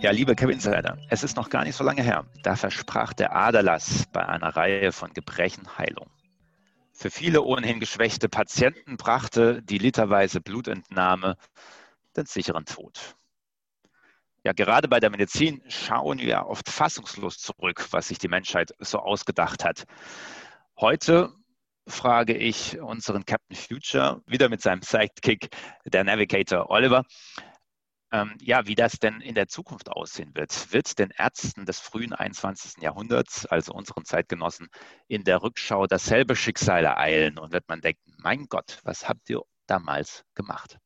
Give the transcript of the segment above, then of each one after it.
Ja, liebe Kevin Insider, es ist noch gar nicht so lange her. Da versprach der Aderlass bei einer Reihe von Gebrechen Heilung. Für viele ohnehin geschwächte Patienten brachte die literweise Blutentnahme den sicheren Tod. Ja, gerade bei der Medizin schauen wir oft fassungslos zurück, was sich die Menschheit so ausgedacht hat. Heute frage ich unseren Captain Future wieder mit seinem Sidekick, der Navigator Oliver, ähm, ja, wie das denn in der Zukunft aussehen wird. Wird den Ärzten des frühen 21. Jahrhunderts, also unseren Zeitgenossen, in der Rückschau dasselbe Schicksal ereilen und wird man denken, mein Gott, was habt ihr damals gemacht?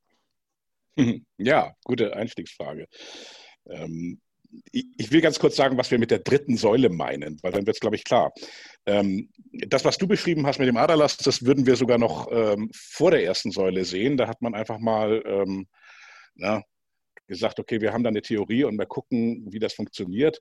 Ja, gute Einstiegsfrage. Ähm, ich will ganz kurz sagen, was wir mit der dritten Säule meinen, weil dann wird es, glaube ich, klar. Ähm, das, was du beschrieben hast mit dem Aderlass, das würden wir sogar noch ähm, vor der ersten Säule sehen. Da hat man einfach mal ähm, na, gesagt, okay, wir haben da eine Theorie und mal gucken, wie das funktioniert.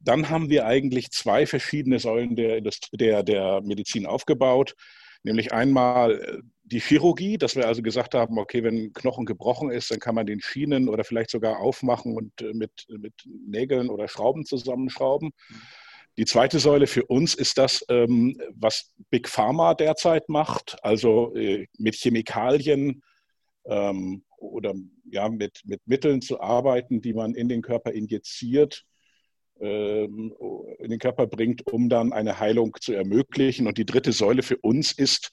Dann haben wir eigentlich zwei verschiedene Säulen der, der, der Medizin aufgebaut. Nämlich einmal äh, die Chirurgie, dass wir also gesagt haben, okay, wenn ein Knochen gebrochen ist, dann kann man den Schienen oder vielleicht sogar aufmachen und äh, mit, mit Nägeln oder Schrauben zusammenschrauben. Die zweite Säule für uns ist das, ähm, was Big Pharma derzeit macht, also äh, mit Chemikalien ähm, oder ja, mit, mit Mitteln zu arbeiten, die man in den Körper injiziert, ähm, in den Körper bringt, um dann eine Heilung zu ermöglichen. Und die dritte Säule für uns ist,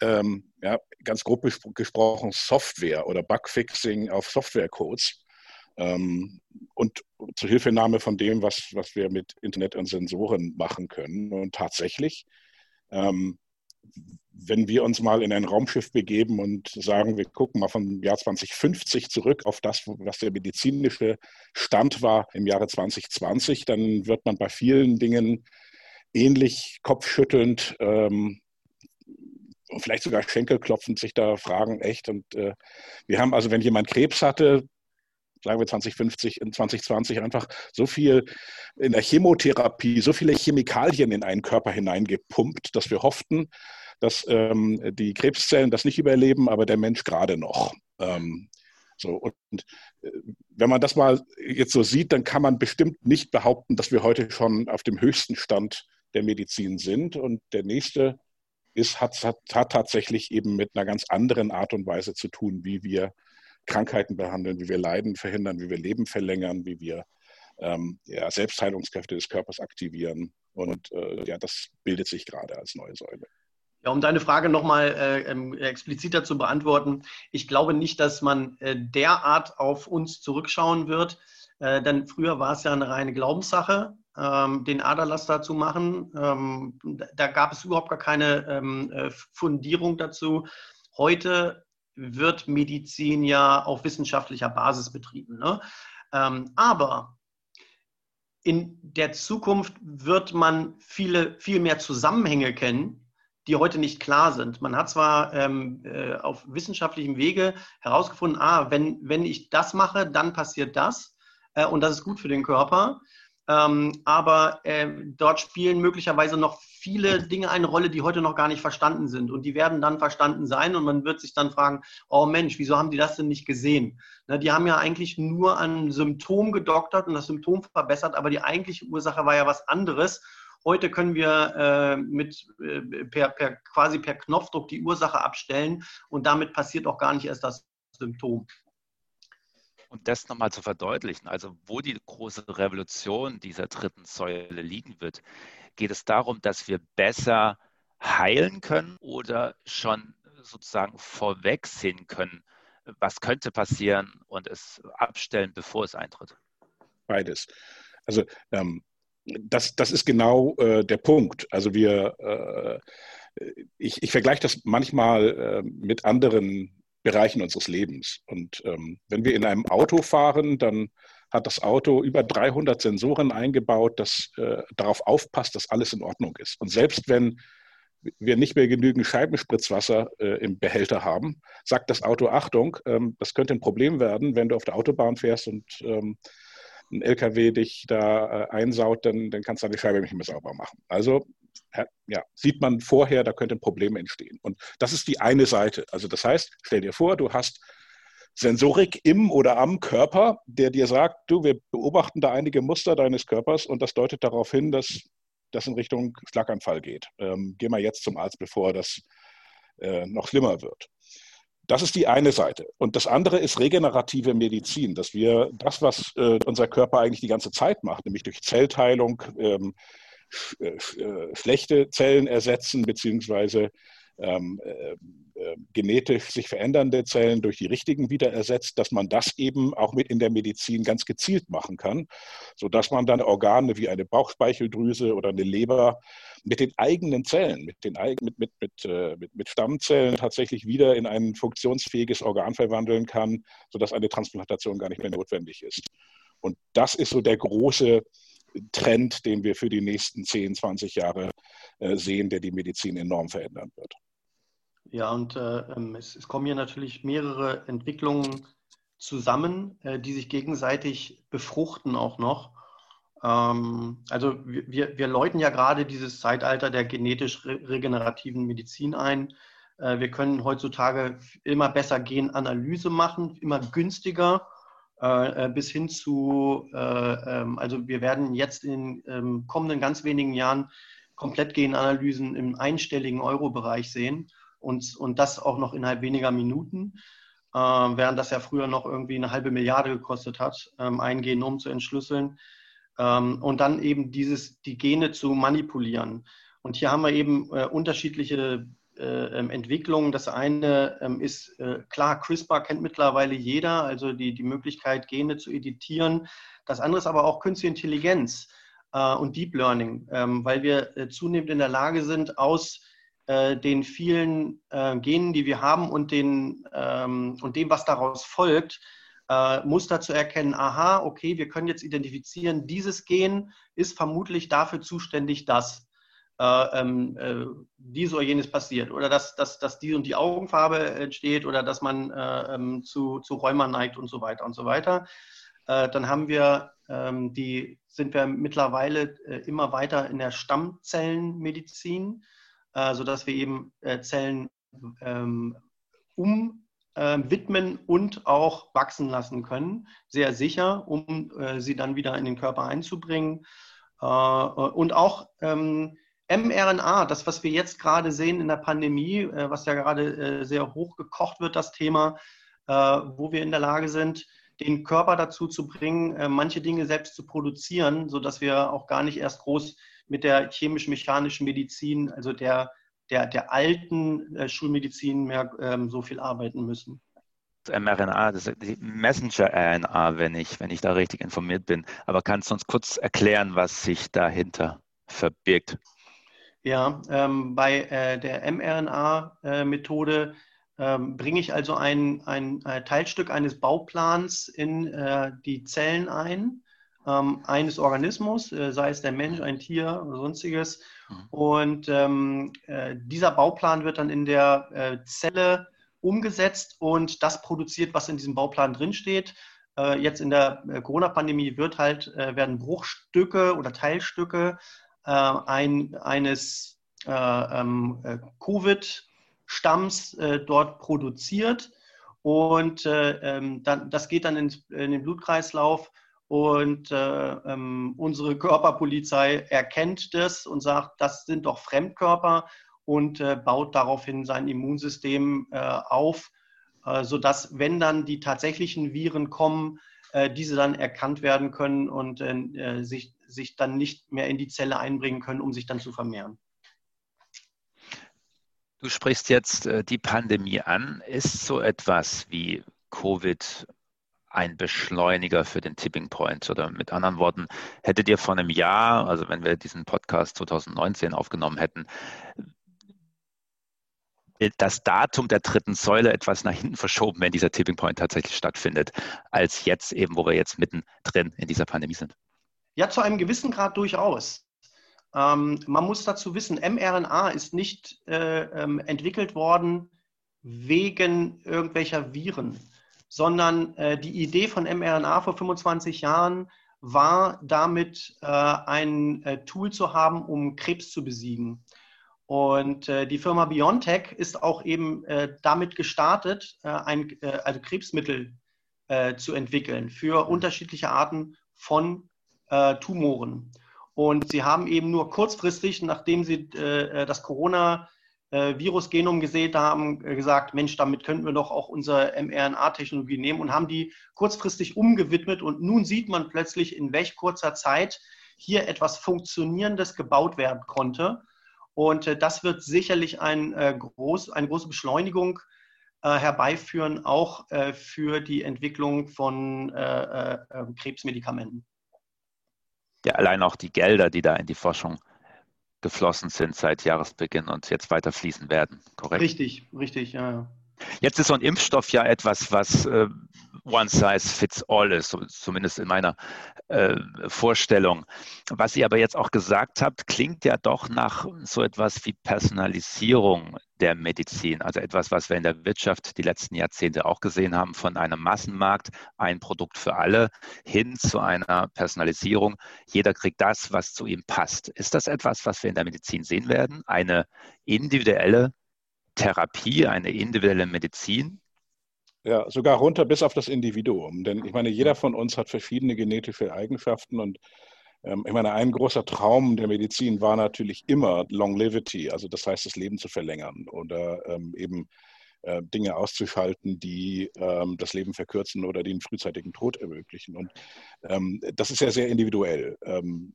ja, ganz grob gesprochen, Software oder Bugfixing auf Softwarecodes. Ähm, und Zuhilfenahme von dem, was, was wir mit Internet und Sensoren machen können. Und tatsächlich, ähm, wenn wir uns mal in ein Raumschiff begeben und sagen, wir gucken mal vom Jahr 2050 zurück auf das, was der medizinische Stand war im Jahre 2020, dann wird man bei vielen Dingen ähnlich kopfschüttelnd ähm, und vielleicht sogar Schenkelklopfend sich da fragen, echt. Und äh, wir haben also, wenn jemand Krebs hatte, sagen wir 2050, in 2020 einfach so viel in der Chemotherapie, so viele Chemikalien in einen Körper hineingepumpt, dass wir hofften, dass ähm, die Krebszellen das nicht überleben, aber der Mensch gerade noch. Ähm, so, und äh, wenn man das mal jetzt so sieht, dann kann man bestimmt nicht behaupten, dass wir heute schon auf dem höchsten Stand der Medizin sind. Und der nächste ist, hat, hat, hat tatsächlich eben mit einer ganz anderen Art und Weise zu tun, wie wir Krankheiten behandeln, wie wir Leiden verhindern, wie wir Leben verlängern, wie wir ähm, ja, Selbstheilungskräfte des Körpers aktivieren. Und äh, ja, das bildet sich gerade als neue Säule. Ja, um deine Frage nochmal äh, ähm, expliziter zu beantworten, ich glaube nicht, dass man äh, derart auf uns zurückschauen wird, äh, denn früher war es ja eine reine Glaubenssache, ähm, den Aderlaster zu machen. Ähm, da gab es überhaupt gar keine ähm, äh, Fundierung dazu. Heute wird Medizin ja auf wissenschaftlicher Basis betrieben. Ne? Ähm, aber in der Zukunft wird man viele, viel mehr Zusammenhänge kennen, die heute nicht klar sind. Man hat zwar ähm, äh, auf wissenschaftlichem Wege herausgefunden, ah, wenn, wenn ich das mache, dann passiert das äh, und das ist gut für den Körper. Ähm, aber äh, dort spielen möglicherweise noch viele Dinge eine Rolle, die heute noch gar nicht verstanden sind. Und die werden dann verstanden sein und man wird sich dann fragen, oh Mensch, wieso haben die das denn nicht gesehen? Na, die haben ja eigentlich nur ein Symptom gedoktert und das Symptom verbessert, aber die eigentliche Ursache war ja was anderes. Heute können wir äh, mit, äh, per, per, quasi per Knopfdruck die Ursache abstellen und damit passiert auch gar nicht erst das Symptom. Und das nochmal zu verdeutlichen, also wo die große Revolution dieser dritten Säule liegen wird, geht es darum, dass wir besser heilen können oder schon sozusagen vorweg sehen können, was könnte passieren und es abstellen, bevor es eintritt? Beides. Also ähm, das, das ist genau äh, der Punkt. Also wir, äh, ich, ich vergleiche das manchmal äh, mit anderen Bereichen unseres Lebens. Und ähm, wenn wir in einem Auto fahren, dann hat das Auto über 300 Sensoren eingebaut, das äh, darauf aufpasst, dass alles in Ordnung ist. Und selbst wenn wir nicht mehr genügend Scheibenspritzwasser äh, im Behälter haben, sagt das Auto, Achtung, ähm, das könnte ein Problem werden, wenn du auf der Autobahn fährst und ähm, ein LKW dich da äh, einsaut, dann, dann kannst du deine Scheibe nicht mehr sauber machen. Also ja, sieht man vorher, da könnte ein Problem entstehen. Und das ist die eine Seite. Also das heißt, stell dir vor, du hast Sensorik im oder am Körper, der dir sagt, du, wir beobachten da einige Muster deines Körpers und das deutet darauf hin, dass das in Richtung Schlaganfall geht. Ähm, geh mal jetzt zum Arzt, bevor das äh, noch schlimmer wird. Das ist die eine Seite. Und das andere ist regenerative Medizin, dass wir das, was äh, unser Körper eigentlich die ganze Zeit macht, nämlich durch Zellteilung ähm, äh, äh, schlechte Zellen ersetzen, beziehungsweise ähm, äh, äh, genetisch sich verändernde Zellen durch die richtigen wieder ersetzt, dass man das eben auch mit in der Medizin ganz gezielt machen kann, sodass man dann Organe wie eine Bauchspeicheldrüse oder eine Leber mit den eigenen Zellen, mit, den, mit, mit, mit, äh, mit, mit Stammzellen tatsächlich wieder in ein funktionsfähiges Organ verwandeln kann, sodass eine Transplantation gar nicht mehr notwendig ist. Und das ist so der große Trend, den wir für die nächsten 10, 20 Jahre äh, sehen, der die Medizin enorm verändern wird. Ja, und äh, ähm, es, es, kommen hier natürlich mehrere Entwicklungen zusammen, äh, die sich gegenseitig befruchten auch noch. Ähm, also wir, wir läuten ja gerade dieses Zeitalter der genetisch regenerativen Medizin ein. Äh, wir können heutzutage immer besser Genanalyse machen, immer günstiger bis hin zu, äh, ähm, also wir werden jetzt in ähm, kommenden ganz wenigen Jahren komplett Genanalysen im einstelligen Euro-Bereich sehen und, und das auch noch innerhalb weniger Minuten, äh, während das ja früher noch irgendwie eine halbe Milliarde gekostet hat, ähm, ein Genom zu entschlüsseln und dann eben dieses, die Gene zu manipulieren. Und hier haben wir eben äh, unterschiedliche äh, Entwicklungen. Das eine ähm, ist äh, klar, CRISPR kennt mittlerweile jeder, also die, die Möglichkeit, Gene zu editieren. Das andere ist aber auch Künstliche Intelligenz äh, und Deep Learning, ähm, weil wir zunehmend in der Lage sind, aus den vielen Genen, die wir haben und, den, und dem, was daraus folgt, Muster zu erkennen, aha, okay, wir können jetzt identifizieren, dieses Gen ist vermutlich dafür zuständig, dass äh, ähm, äh, dies oder jenes passiert oder dass, dass, dass die und die Augenfarbe entsteht oder dass man äh, ähm, zu, zu Rheuma neigt und so weiter und so weiter. Äh, dann haben wir ähm, die, sind wir mittlerweile äh, immer weiter in der Stammzellenmedizin, äh, sodass wir eben Zellen ähm, umwidmen und auch wachsen lassen können, sehr sicher, um sie dann wieder in den Körper einzubringen. und auch ähm, mRNA, das, was wir jetzt gerade sehen in der Pandemie, äh, was ja gerade äh, sehr hoch gekocht wird, das Thema, äh, wo wir in der Lage sind, den Körper dazu zu bringen, manche Dinge selbst zu produzieren, sodass wir auch gar nicht erst groß mit der chemisch-mechanischen Medizin, also der, der, der alten Schulmedizin mehr ähm, so viel arbeiten müssen. mRNA, das ist die Messenger-RNA, wenn ich, wenn ich da richtig informiert bin. Aber kannst du uns kurz erklären, was sich dahinter verbirgt? Ja, ähm, bei äh, der mRNA-Methode äh, ähm, bringe ich also ein, ein, ein, Teilstück eines Bauplans in äh, die Zellen ein, ähm, eines Organismus, äh, sei es der Mensch, ein Tier oder sonstiges. Mhm. Und ähm, äh, dieser Bauplan wird dann in der äh, Zelle umgesetzt und das produziert, was in diesem Bauplan drinsteht. Jetzt in der Corona-Pandemie wird halt, werden Bruchstücke oder Teilstücke äh, ein, eines äh, ähm, äh, Covid-Stamms dort produziert. Und ähm, dann, das geht dann in, in den Blutkreislauf und äh, ähm, unsere Körperpolizei erkennt das und sagt, das sind doch Fremdkörper und äh, baut daraufhin sein Immunsystem äh, auf, sodass, wenn dann die tatsächlichen Viren kommen, diese dann erkannt werden können und sich sich dann nicht mehr in die Zelle einbringen können, um sich dann zu vermehren. Du sprichst jetzt äh, die Pandemie an. Ist so etwas wie Covid ein Beschleuniger für den Tipping Point? Oder mit anderen Worten, hättet ihr vor einem Jahr, also wenn wir diesen Podcast 2019 aufgenommen hätten, das Datum der dritten Säule etwas nach hinten verschoben, wenn dieser Tipping Point tatsächlich stattfindet, als jetzt eben, wo wir jetzt mittendrin in dieser Pandemie sind? Ja, zu einem gewissen Grad durchaus. Ähm, man muss dazu wissen, mRNA ist nicht äh, ähm, entwickelt worden wegen irgendwelcher Viren, sondern äh, die Idee von mRNA vor 25 Jahren war damit äh, ein äh, Tool zu haben, um Krebs zu besiegen. Und äh, die Firma BioNTech ist auch eben äh, damit gestartet, ein, also Krebsmittel zu entwickeln für unterschiedliche Arten von Tumoren. Und sie haben eben nur kurzfristig, nachdem sie das Corona äh, Virusgenom gesehen haben, äh, gesagt, Mensch, damit könnten wir doch auch unsere mRNA-Technologie nehmen und haben die kurzfristig umgewidmet. Und nun sieht man plötzlich, in welch kurzer Zeit hier etwas Funktionierendes gebaut werden konnte. Und äh, das wird sicherlich ein, äh, groß, eine große Beschleunigung äh, herbeiführen, auch äh, für die Entwicklung von Krebsmedikamenten. Ja, allein auch die Gelder, die da in die Forschung geflossen sind seit Jahresbeginn und jetzt weiter fließen werden, korrekt? Richtig, richtig, ja. Jetzt ist so ein Impfstoff ja etwas, was äh, one size fits all ist, zumindest in meiner äh, Vorstellung. Was ihr aber jetzt auch gesagt habt, klingt ja doch nach so etwas wie Personalisierung der Medizin. Also etwas, was wir in der Wirtschaft die letzten Jahrzehnte auch gesehen haben, von einem Massenmarkt, ein Produkt für alle, hin zu einer Personalisierung. Jeder kriegt das, was zu ihm passt. Ist das etwas, was wir in der Medizin sehen werden? Eine individuelle Therapie, eine individuelle Medizin? Ja, sogar runter bis auf das Individuum. Denn ich meine, jeder von uns hat verschiedene genetische Eigenschaften und ähm, ich meine, ein großer Traum der Medizin war natürlich immer Longevity, also das heißt, das Leben zu verlängern oder ähm, eben äh, Dinge auszuschalten, die ähm, das Leben verkürzen oder den frühzeitigen Tod ermöglichen. Und ähm, das ist ja sehr individuell, ähm,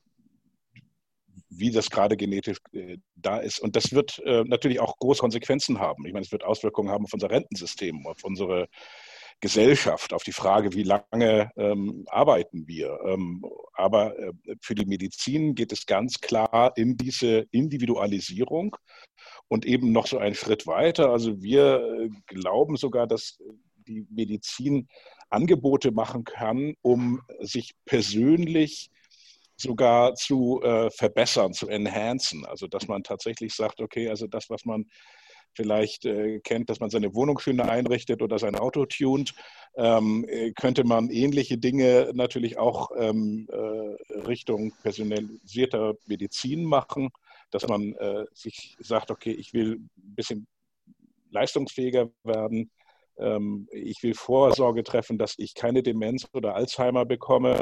wie das gerade genetisch äh, da ist. Und das wird äh, natürlich auch große Konsequenzen haben. Ich meine, es wird Auswirkungen haben auf unser Rentensystem, auf unsere Gesellschaft, auf die Frage, wie lange ähm, arbeiten wir. Ähm, aber äh, für die Medizin geht es ganz klar in diese Individualisierung und eben noch so einen Schritt weiter. Also wir äh, glauben sogar, dass die Medizin Angebote machen kann, um sich persönlich sogar zu äh, verbessern, zu enhancen. Also dass man tatsächlich sagt, okay, also das, was man vielleicht äh, kennt, dass man seine Wohnung schöner einrichtet oder sein Auto tunt, ähm, äh, könnte man ähnliche Dinge natürlich auch ähm, äh, Richtung personalisierter Medizin machen, dass man äh, sich sagt, okay, ich will ein bisschen leistungsfähiger werden, ähm, ich will Vorsorge treffen, dass ich keine Demenz oder Alzheimer bekomme.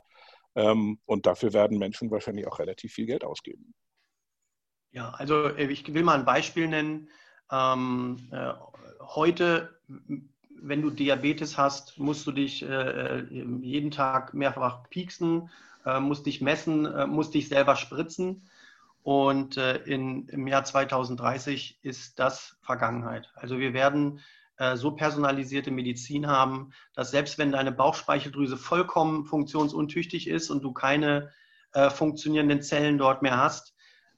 Ähm, und dafür werden Menschen wahrscheinlich auch relativ viel Geld ausgeben. Ja, also äh, ich will mal ein Beispiel nennen. Ähm, äh, heute, wenn du Diabetes hast, musst du dich äh, äh jeden Tag mehrfach pieksen, äh, musst dich messen, äh, musst dich selber spritzen. Und in, im Jahr 2030 ist das Vergangenheit. Also wir werden so personalisierte Medizin haben, dass selbst wenn deine Bauchspeicheldrüse vollkommen funktionsuntüchtig ist und du keine funktionierenden Zellen dort mehr hast,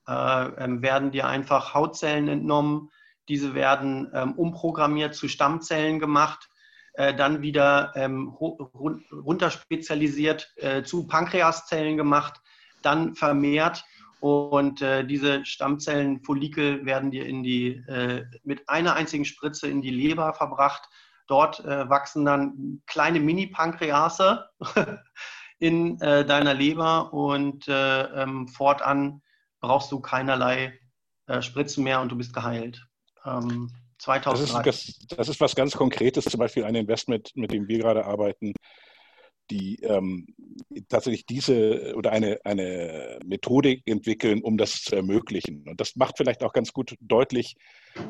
ähm, werden dir einfach Hautzellen entnommen, diese werden ähm, umprogrammiert zu Stammzellen gemacht, äh, dann wieder ähm, runterspezialisiert äh, zu Pankreaszellen gemacht, dann vermehrt und äh, diese Stammzellenfollikel werden dir in die, äh, mit einer einzigen Spritze in die Leber verbracht. Dort äh, wachsen dann kleine Mini-Pankrease in äh, deiner Leber und ähm, fortan brauchst du keinerlei Spritzen mehr und du bist geheilt. 2003. Ähm, das ist, das ist was ganz Konkretes, zum Beispiel ein Investment, mit dem wir gerade arbeiten, die ähm, tatsächlich diese oder eine, eine Methodik entwickeln, um das zu ermöglichen. Und das macht vielleicht auch ganz gut deutlich,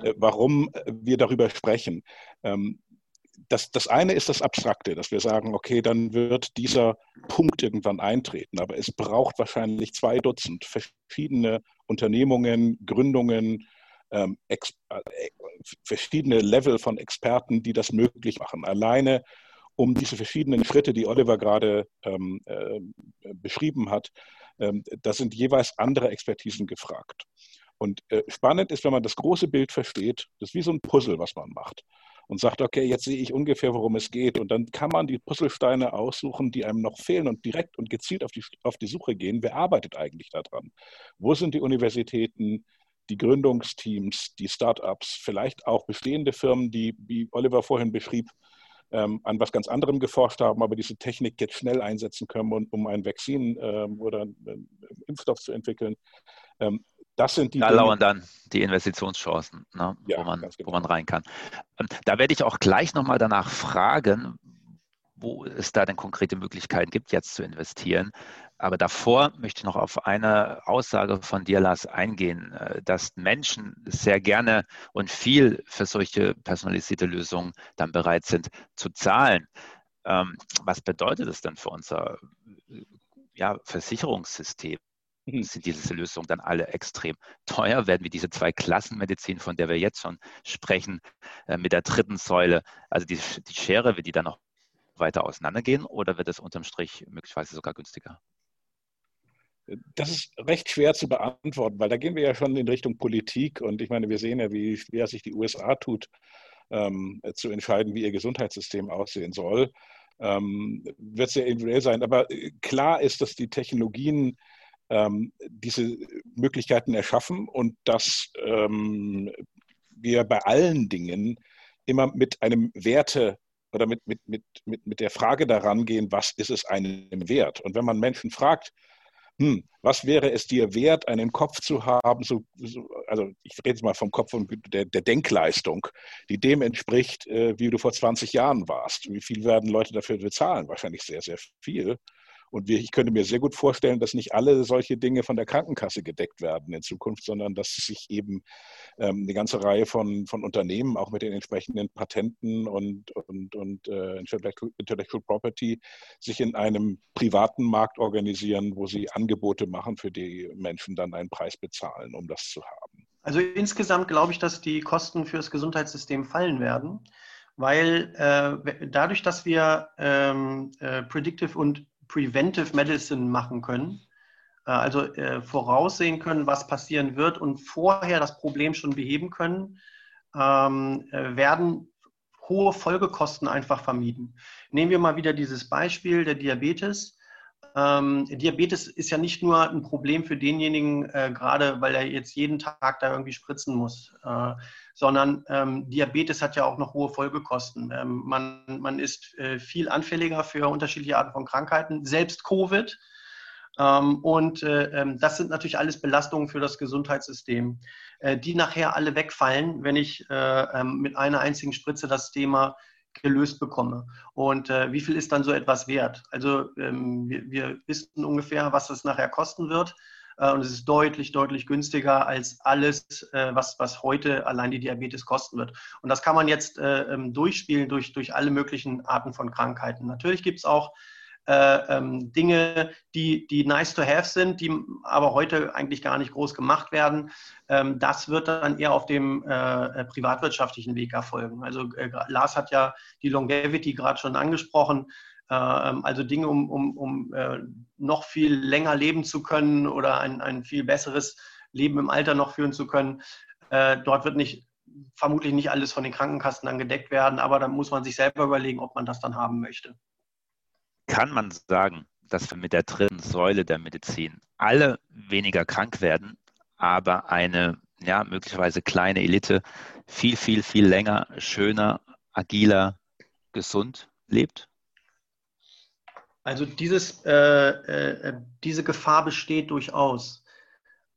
äh, warum wir darüber sprechen. Ähm, das, das eine ist das Abstrakte, dass wir sagen, okay, dann wird dieser Punkt irgendwann eintreten. Aber es braucht wahrscheinlich zwei Dutzend verschiedene Unternehmungen, Gründungen, ähm, äh, verschiedene Level von Experten, die das möglich machen. Alleine um diese verschiedenen Schritte, die Oliver gerade ähm, äh, beschrieben hat, ähm, da sind jeweils andere Expertisen gefragt. Und äh, spannend ist, wenn man das große Bild versteht, das ist wie so ein Puzzle, was man macht. Und sagt, okay, jetzt sehe ich ungefähr, worum es geht. Und dann kann man die Puzzlesteine aussuchen, die einem noch fehlen und direkt und gezielt auf die, auf die Suche gehen. Wer arbeitet eigentlich daran? Wo sind die Universitäten? die Gründungsteams, die Startups, vielleicht auch bestehende Firmen, die, wie Oliver vorhin beschrieb, ähm, an was ganz anderem geforscht haben, aber diese Technik jetzt schnell einsetzen können, um, um ein Vakzin ähm, oder einen Impfstoff zu entwickeln. Ähm, das sind die. Da Dinge, lauern dann die Investitionschancen, ne, ja, wo, man, genau. wo man rein kann. Ähm, da werde ich auch gleich nochmal danach fragen, wo es da denn konkrete Möglichkeiten gibt, jetzt zu investieren. Aber davor möchte ich noch auf eine Aussage von dir, Lars, eingehen, äh, dass Menschen sehr gerne und viel für solche personalisierte Lösungen dann bereit sind zu zahlen. Ähm, was bedeutet das denn für unser ja, Versicherungssystem? Mhm. Sind diese Lösungen dann alle extrem teuer? Werden wir diese zwei Klassenmedizin, von der wir jetzt schon sprechen, äh, mit der dritten Säule, also die, die Schere, wird die dann noch weiter auseinandergehen oder wird es unterm Strich möglicherweise sogar günstiger? Das ist recht schwer zu beantworten, weil da gehen wir ja schon in Richtung Politik und ich meine, wir sehen ja, wie schwer sich die USA tut, ähm, zu entscheiden, wie ihr Gesundheitssystem aussehen soll. Ähm, wird sehr individuell sein. Aber äh, klar ist, dass die Technologien ähm, diese Möglichkeiten erschaffen und dass ähm, wir bei allen Dingen immer mit einem Werte oder mit, mit, mit, mit, mit der Frage daran gehen, was ist es einem wert? Und wenn man Menschen fragt, hm, was wäre es dir wert, einen Kopf zu haben, so, so, also ich rede jetzt mal vom Kopf und der, der Denkleistung, die dem entspricht, äh, wie du vor 20 Jahren warst. Wie viel werden Leute dafür bezahlen? Wahrscheinlich sehr, sehr viel. Und ich könnte mir sehr gut vorstellen, dass nicht alle solche Dinge von der Krankenkasse gedeckt werden in Zukunft, sondern dass sich eben ähm, eine ganze Reihe von, von Unternehmen, auch mit den entsprechenden Patenten und, und, und äh, Intellectual Property, sich in einem privaten Markt organisieren, wo sie Angebote machen, für die Menschen dann einen Preis bezahlen, um das zu haben. Also insgesamt glaube ich, dass die Kosten für das Gesundheitssystem fallen werden weil äh, dadurch, dass wir ähm, äh, Predictive und Preventive Medicine machen können, äh, also äh, voraussehen können, was passieren wird und vorher das Problem schon beheben können, ähm, äh, werden hohe Folgekosten einfach vermieden. Nehmen wir mal wieder dieses Beispiel der Diabetes. Ähm, Diabetes ist ja nicht nur ein Problem für denjenigen, äh, gerade weil er jetzt jeden Tag da irgendwie spritzen muss, äh, sondern ähm, Diabetes hat ja auch noch hohe Folgekosten. Ähm, man, man ist äh, viel anfälliger für unterschiedliche Arten von Krankheiten, selbst Covid. Ähm, und äh, ähm, das sind natürlich alles Belastungen für das Gesundheitssystem, äh, die nachher alle wegfallen, wenn ich äh, ähm, mit einer einzigen Spritze das Thema gelöst bekomme. Und äh, wie viel ist dann so etwas wert? Also ähm, wir, wir, wissen ungefähr, was es nachher kosten wird. Äh, und es ist deutlich, deutlich günstiger als alles, äh, was, was heute allein die Diabetes kosten wird. Und das kann man jetzt äh, ähm, durchspielen durch, durch alle möglichen Arten von Krankheiten. Natürlich gibt es auch äh, ähm, Dinge, die, die nice to have sind, die aber heute eigentlich gar nicht groß gemacht werden. Ähm, das wird dann eher auf dem äh, privatwirtschaftlichen Weg erfolgen. Also äh, Lars hat ja die Longevity gerade schon angesprochen. Ähm, also Dinge, um, um, um äh, noch viel länger leben zu können oder ein, ein viel besseres Leben im Alter noch führen zu können. Äh, dort wird nicht vermutlich nicht alles von den Krankenkassen dann gedeckt werden, aber da muss man sich selber überlegen, ob man das dann haben möchte kann man sagen, dass wir mit der dritten Säule der Medizin alle weniger krank werden, aber eine ja, möglicherweise kleine Elite viel, viel, viel länger, schöner, agiler, gesund lebt? Also dieses, äh, äh, diese Gefahr besteht durchaus.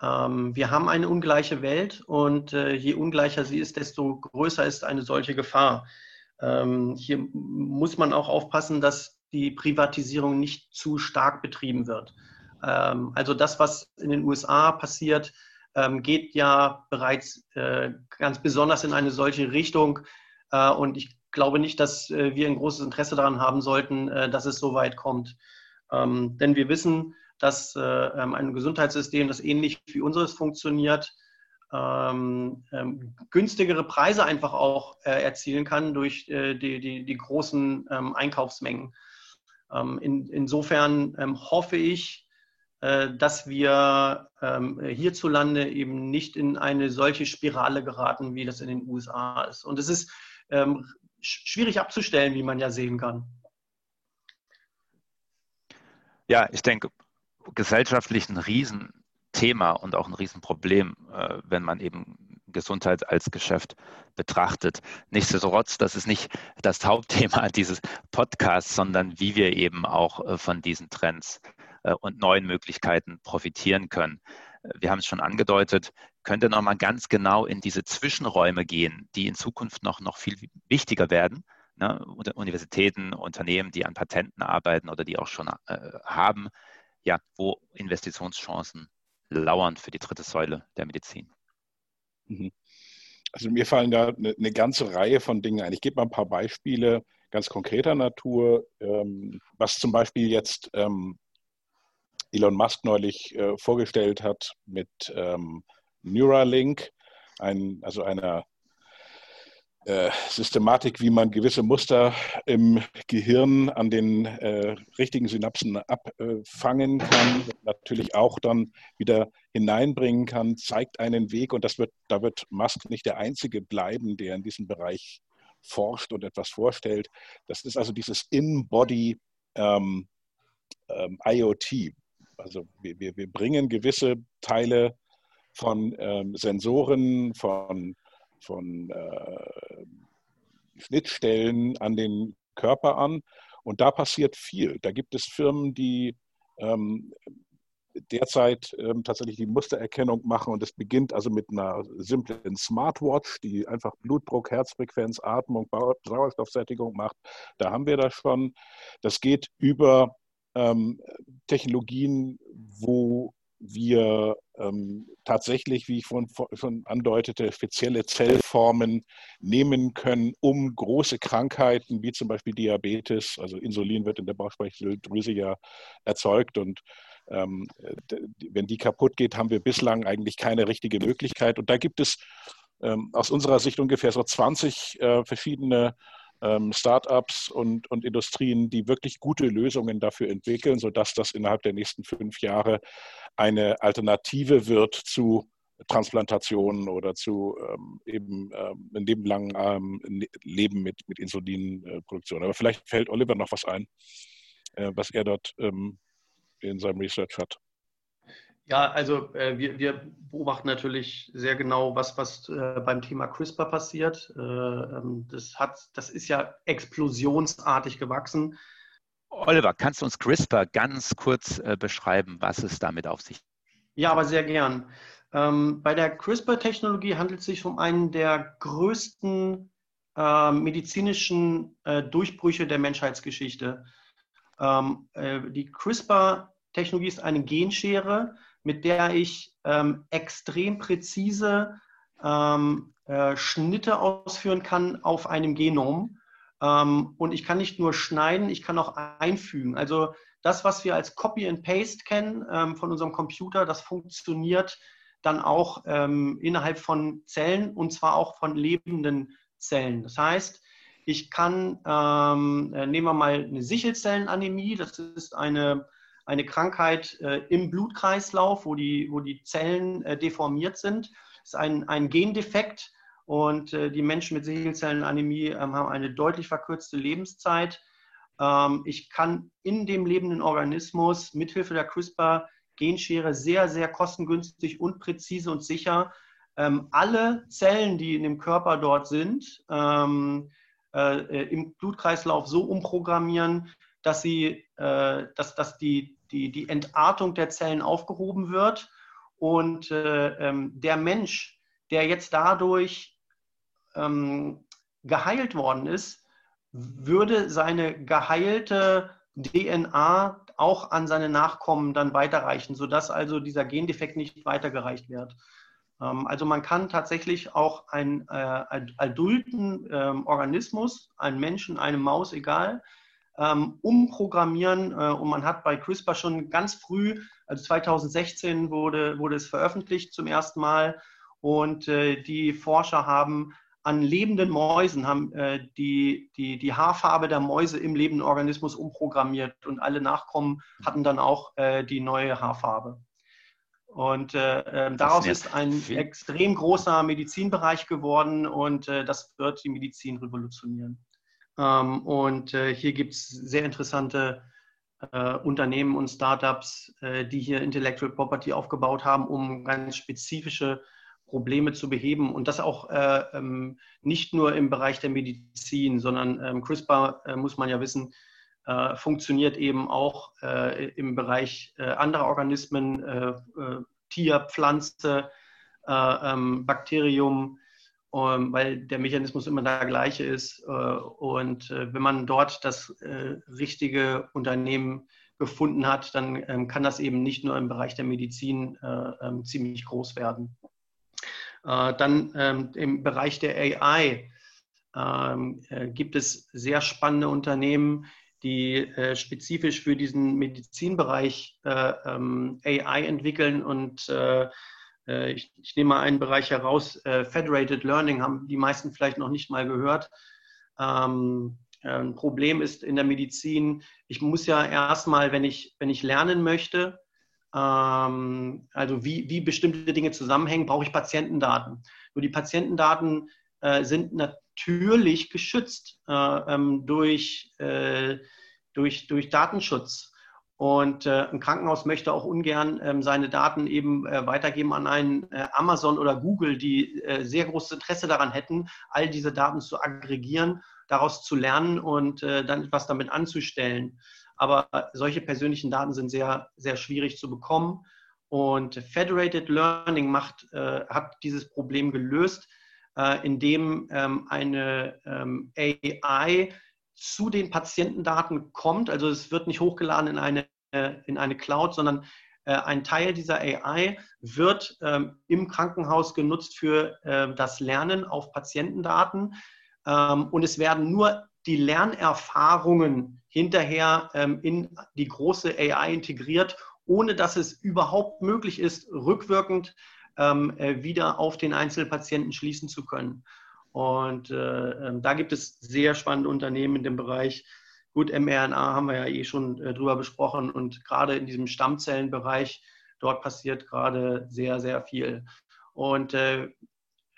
Ähm, wir haben eine ungleiche Welt und äh, je ungleicher sie ist, desto größer ist eine solche Gefahr. Ähm, hier muss man auch aufpassen, dass die Privatisierung nicht zu stark betrieben wird. Ähm, also das, was in den USA passiert, ähm, geht ja bereits äh, ganz besonders in eine solche Richtung. Äh, und ich glaube nicht, dass äh, wir ein großes Interesse daran haben sollten, dass es so weit kommt. Ähm, denn wir wissen, dass ein Gesundheitssystem, das ähnlich wie unseres funktioniert, ähm, ähm, günstigere Preise einfach auch äh, erzielen kann durch äh, die, die, die, großen ähm, Einkaufsmengen. Ähm, in, insofern ähm, hoffe ich, äh, dass wir ähm, hierzulande eben nicht in eine solche Spirale geraten, wie das in den USA ist. Und es ist schwierig abzustellen, wie man ja sehen kann. Ja, ich denke, gesellschaftlich ein Riesenthema und auch ein Riesenproblem, äh, wenn man eben Gesundheit als Geschäft betrachtet. Nichtsdestotrotz, das ist nicht das Hauptthema dieses Podcasts, sondern wie wir eben auch äh, von diesen Trends äh, und neuen Möglichkeiten profitieren können. Wir haben es schon angedeutet, könnte noch mal ganz genau in diese Zwischenräume gehen, die in Zukunft noch, noch viel wichtiger werden. Ne? Universitäten, Unternehmen, die an Patenten arbeiten oder die auch schon äh, haben, ja, wo Investitionschancen lauern für die dritte Säule der Medizin. Mhm. Also mir fallen da eine, eine, ganze Reihe von Dingen ein. Ich gebe mal ein paar Beispiele ganz konkreter Natur, ähm, was zum Beispiel jetzt ähm, Elon Musk neulich äh, vorgestellt hat mit ähm, Neuralink, ein, also einer äh, Systematik, wie man gewisse Muster im Gehirn an den äh, richtigen Synapsen abfangen kann, natürlich auch dann wieder hineinbringen kann, zeigt einen Weg und das wird, da wird Musk nicht der Einzige bleiben, der in diesem Bereich forscht und etwas vorstellt. Das ist also dieses In-Body ähm, ähm, IoT. Also wir, wir, wir bringen gewisse Teile von ähm, Sensoren, von von äh, Schnittstellen an den Körper an. Und da passiert viel. Da gibt es Firmen, die ähm, derzeit ähm, tatsächlich die Mustererkennung machen. Und es beginnt also mit einer simplen Smartwatch, die einfach Blutdruck, Herzfrequenz, Atmung, Sauerstoffsättigung macht. Da haben wir das schon. Das geht über ähm, Technologien, wo wir ähm, tatsächlich, wie ich schon, schon andeutete, spezielle Zellformen nehmen können, um große Krankheiten wie zum Beispiel Diabetes, also Insulin wird in der Bauchspeicheldrüse ja erzeugt und ähm, wenn die kaputt geht, haben wir bislang eigentlich keine richtige Möglichkeit. Und da gibt es ähm, aus unserer Sicht ungefähr so 20 äh, verschiedene ähm, Startups und, und Industrien, die wirklich gute Lösungen dafür entwickeln, sodass das innerhalb der nächsten fünf Jahre eine Alternative wird zu Transplantationen oder zu ähm, eben ähm, ein Leben lang ähm, ne, Leben mit, mit Insulinproduktion. Aber vielleicht fällt Oliver noch was ein, äh, was er dort ähm, in seinem Research hat. Ja, also äh, wir, wir, beobachten natürlich sehr genau, was, was äh, beim Thema CRISPR passiert. Äh, ähm, das, hat, das ist ja explosionsartig gewachsen. Oliver, kannst du uns CRISPR ganz kurz äh, beschreiben, was es damit auf sich Ja, aber sehr gern. Ähm, bei der CRISPR-Technologie handelt es sich um einen der größten äh, medizinischen äh, Durchbrüche der Menschheitsgeschichte. Ähm, die CRISPR-Technologie ist eine Genschere, mit der ich ähm, extrem präzise ähm, äh, Schnitte ausführen kann auf einem Genom. Ähm, und ich kann nicht nur schneiden, ich kann auch einfügen. Also das, was wir als Copy and Paste kennen ähm, von unserem Computer, das funktioniert dann auch ähm, innerhalb von Zellen und zwar auch von lebenden Zellen. Das heißt, ich kann, ähm, äh, nehmen wir mal eine Sichelzellenanämie, das ist eine eine Krankheit äh, im Blutkreislauf, wo die, wo die Zellen äh, deformiert sind. Das ist ein, ein Gendefekt und äh, die Menschen mit Sichelzellenanämie ähm, haben eine deutlich verkürzte Lebenszeit. Ähm, ich kann in dem lebenden Organismus mithilfe der CRISPR-Genschere sehr, sehr kostengünstig und präzise und sicher ähm, alle Zellen, die in dem Körper dort sind, ähm, äh, äh, im Blutkreislauf so umprogrammieren, dass, sie, äh, dass, dass die, die, die Entartung der Zellen aufgehoben wird und äh, ähm, der Mensch, der jetzt dadurch ähm, geheilt worden ist, würde seine geheilte DNA auch an seine Nachkommen dann weiterreichen, sodass also dieser Gendefekt nicht weitergereicht wird. Ähm, also man kann tatsächlich auch einen äh, adulten ähm, Organismus, einen Menschen, eine Maus, egal, ähm, umprogrammieren. Äh, und man hat bei CRISPR schon ganz früh, also 2016 wurde, wurde es veröffentlicht zum ersten Mal. Und äh, die Forscher haben an lebenden Mäusen haben äh, die, die, die Haarfarbe der Mäuse im lebenden Organismus umprogrammiert und alle Nachkommen hatten dann auch äh, die neue Haarfarbe. Und äh, ähm, daraus ist ein extrem großer Medizinbereich geworden und äh, das wird die Medizin revolutionieren. Ähm, und äh, hier gibt es sehr interessante äh, Unternehmen und Startups, äh, die hier Intellectual Property aufgebaut haben, um ganz spezifische Probleme zu beheben. Und das auch äh, ähm, nicht nur im Bereich der Medizin, sondern ähm, CRISPR, äh, muss man ja wissen, äh, funktioniert eben auch im Bereich anderer Organismen, Tier, Pflanze, ähm, Bakterium, ähm, weil der Mechanismus immer der gleiche ist. und wenn man dort das richtige Unternehmen gefunden hat, dann ähm, kann das eben nicht nur im Bereich der Medizin ziemlich groß werden. Äh, dann ähm, im Bereich der AI ähm, äh, gibt es sehr spannende Unternehmen, die äh, spezifisch für diesen Medizinbereich ähm, AI entwickeln und ich, ich, nehme mal einen Bereich heraus, Federated Learning haben die meisten vielleicht noch nicht mal gehört. Ähm, ein Problem ist in der Medizin, ich muss ja erstmal, wenn ich, wenn ich lernen möchte, ähm, also wie, wie bestimmte Dinge zusammenhängen, brauche ich Patientendaten. Nur die Patientendaten äh, sind natürlich geschützt äh, ähm, durch, äh, durch, durch Datenschutz. Und äh, ein Krankenhaus möchte auch ungern ähm, seine Daten eben äh, weitergeben an einen äh, Amazon oder Google, die sehr großes Interesse daran hätten, all diese Daten zu aggregieren, daraus zu lernen und dann etwas damit anzustellen. Aber solche persönlichen Daten sind sehr, sehr schwierig zu bekommen. Und Federated Learning macht, äh, hat dieses Problem gelöst, äh, indem ähm, eine ähm, AI zu den Patientendaten kommt. Also es wird nicht hochgeladen in eine, äh, in eine Cloud, sondern äh, ein Teil dieser AI wird ähm, im Krankenhaus genutzt für äh, das Lernen auf Patientendaten. Ähm, und es werden nur die Lernerfahrungen hinterher ähm, in die große AI integriert, ohne dass es überhaupt möglich ist, rückwirkend ähm, äh, wieder auf den Einzelpatienten schließen zu können. Und äh, ähm, da gibt es sehr spannende Unternehmen in dem Bereich. Gut, mRNA haben wir ja eh schon äh, drüber besprochen und gerade in diesem Stammzellenbereich, dort passiert gerade sehr, sehr viel. Und äh,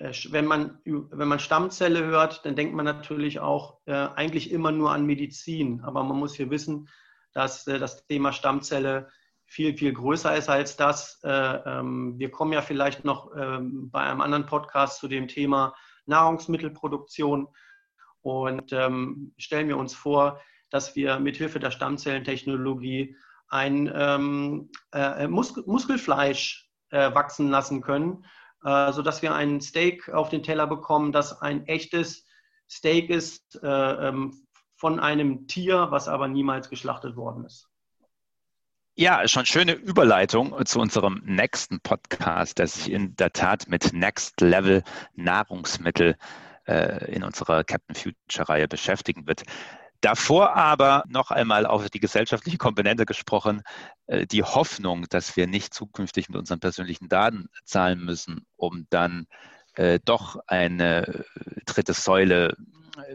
äh, wenn man, wenn man Stammzelle hört, dann denkt man natürlich auch äh, eigentlich immer nur an Medizin. Aber man muss hier wissen, dass äh, das Thema Stammzelle viel, viel größer ist als das. Äh, ähm, wir kommen ja vielleicht noch ähm, bei einem anderen Podcast zu dem Thema Nahrungsmittelproduktion und ähm, stellen wir uns vor, dass wir mithilfe der Stammzellentechnologie ein ähm, äh, Mus Muskelfleisch äh, wachsen lassen können äh, sodass wir ein Steak auf den Teller bekommen, das ein echtes Steak ist äh, ähm, von einem Tier, was aber niemals geschlachtet worden ist. Ja, schon schöne Überleitung zu unserem nächsten Podcast, der sich in der Tat mit Next Level Nahrungsmittel äh, in unserer Captain Future Reihe beschäftigen wird. Davor aber noch einmal auf die gesellschaftliche Komponente gesprochen, äh, die Hoffnung, dass wir nicht zukünftig mit unseren persönlichen Daten zahlen müssen, um dann äh, doch eine dritte Säule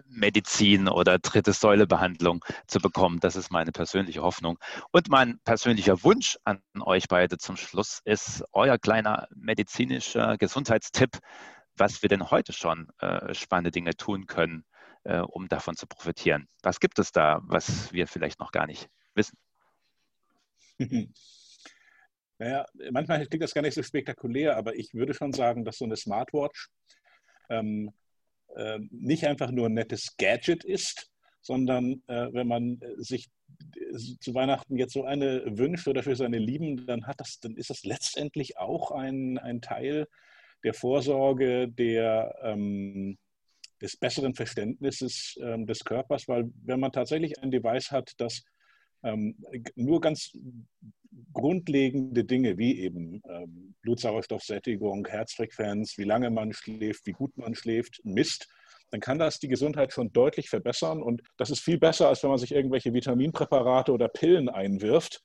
Medizin oder dritte Säule Behandlung zu bekommen. Das ist meine persönliche Hoffnung. Und mein persönlicher Wunsch an euch beide zum Schluss ist euer kleiner medizinischer Gesundheitstipp, was wir denn heute schon äh, spannende Dinge tun können, äh, um davon zu profitieren. Was gibt es da, was wir vielleicht noch gar nicht wissen? Naja, manchmal klingt das gar nicht so spektakulär, aber ich würde schon sagen, dass so eine Smartwatch ähm, äh, nicht einfach nur ein nettes Gadget ist, sondern äh, wenn man sich zu Weihnachten jetzt so eine wünscht oder für seine Lieben, dann hat das, dann ist das letztendlich auch ein, ein Teil der Vorsorge, der ähm, des besseren Verständnisses ähm, des Körpers, weil wenn man tatsächlich ein Device hat, das ähm, nur ganz grundlegende Dinge wie eben ähm, Blutsauerstoffsättigung, Herzfrequenz, wie lange man schläft, wie gut man schläft, misst, dann kann das die Gesundheit schon deutlich verbessern. Und das ist viel besser, als wenn man sich irgendwelche Vitaminpräparate oder Pillen einwirft,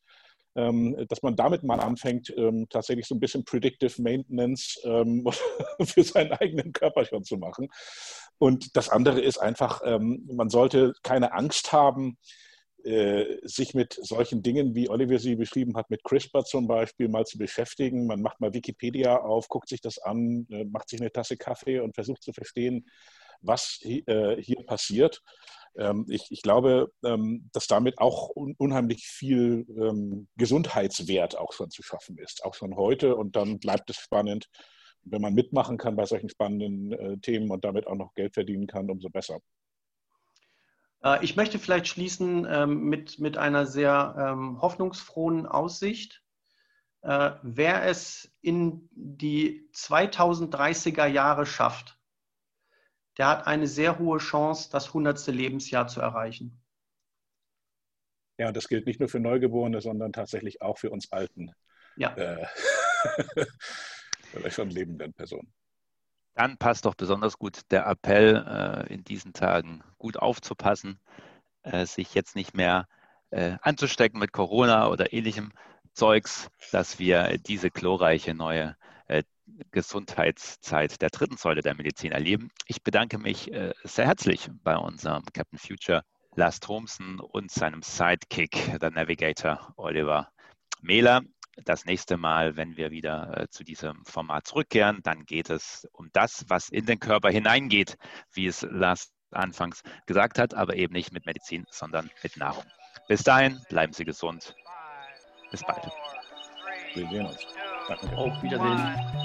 dass man damit mal anfängt, ähm, tatsächlich so ein bisschen Predictive Maintenance ähm, für seinen eigenen Körper schon zu machen. Und das andere ist einfach, man sollte keine Angst haben, äh, sich mit solchen Dingen, wie Oliver sie beschrieben hat, mit CRISPR zum Beispiel mal zu beschäftigen. Man macht mal Wikipedia auf, guckt sich das an, äh, macht sich eine Tasse Kaffee und versucht zu verstehen, was äh, hier passiert. Ähm, ich, ich, glaube, ähm, dass damit auch unheimlich viel ähm, Gesundheitswert auch schon zu schaffen ist, auch schon heute. Und dann bleibt es spannend, wenn man mitmachen kann bei solchen spannenden äh, Themen und damit auch noch Geld verdienen kann, umso besser. Äh, ich möchte vielleicht schließen mit, mit einer sehr hoffnungsfrohen Aussicht. Äh, wer es in die 2030er Jahre schafft, der hat eine sehr hohe Chance, das 100. Lebensjahr zu erreichen. Ja, und das gilt nicht nur für Neugeborene, sondern tatsächlich auch für uns Alten. Ja. Äh, vielleicht schon lebenden Personen. Dann passt doch besonders gut der Appell, äh, in diesen Tagen gut aufzupassen, äh, sich jetzt nicht mehr äh, anzustecken mit Corona oder ähnlichem Zeugs, dass wir diese glorreiche neue Gesundheitszeit der dritten Säule der Medizin erleben. Ich bedanke mich äh, sehr herzlich bei unserem Captain Future Lars Thompson und seinem Sidekick, der Navigator Oliver Mehler. Das nächste Mal, wenn wir wieder äh, zu diesem Format zurückkehren, dann geht es um das, was in den Körper hineingeht, wie es Lars anfangs gesagt hat, aber eben nicht mit Medizin, sondern mit Nahrung. Bis dahin, bleiben Sie gesund. Bis bald. Wir sehen uns. Auf Wiedersehen.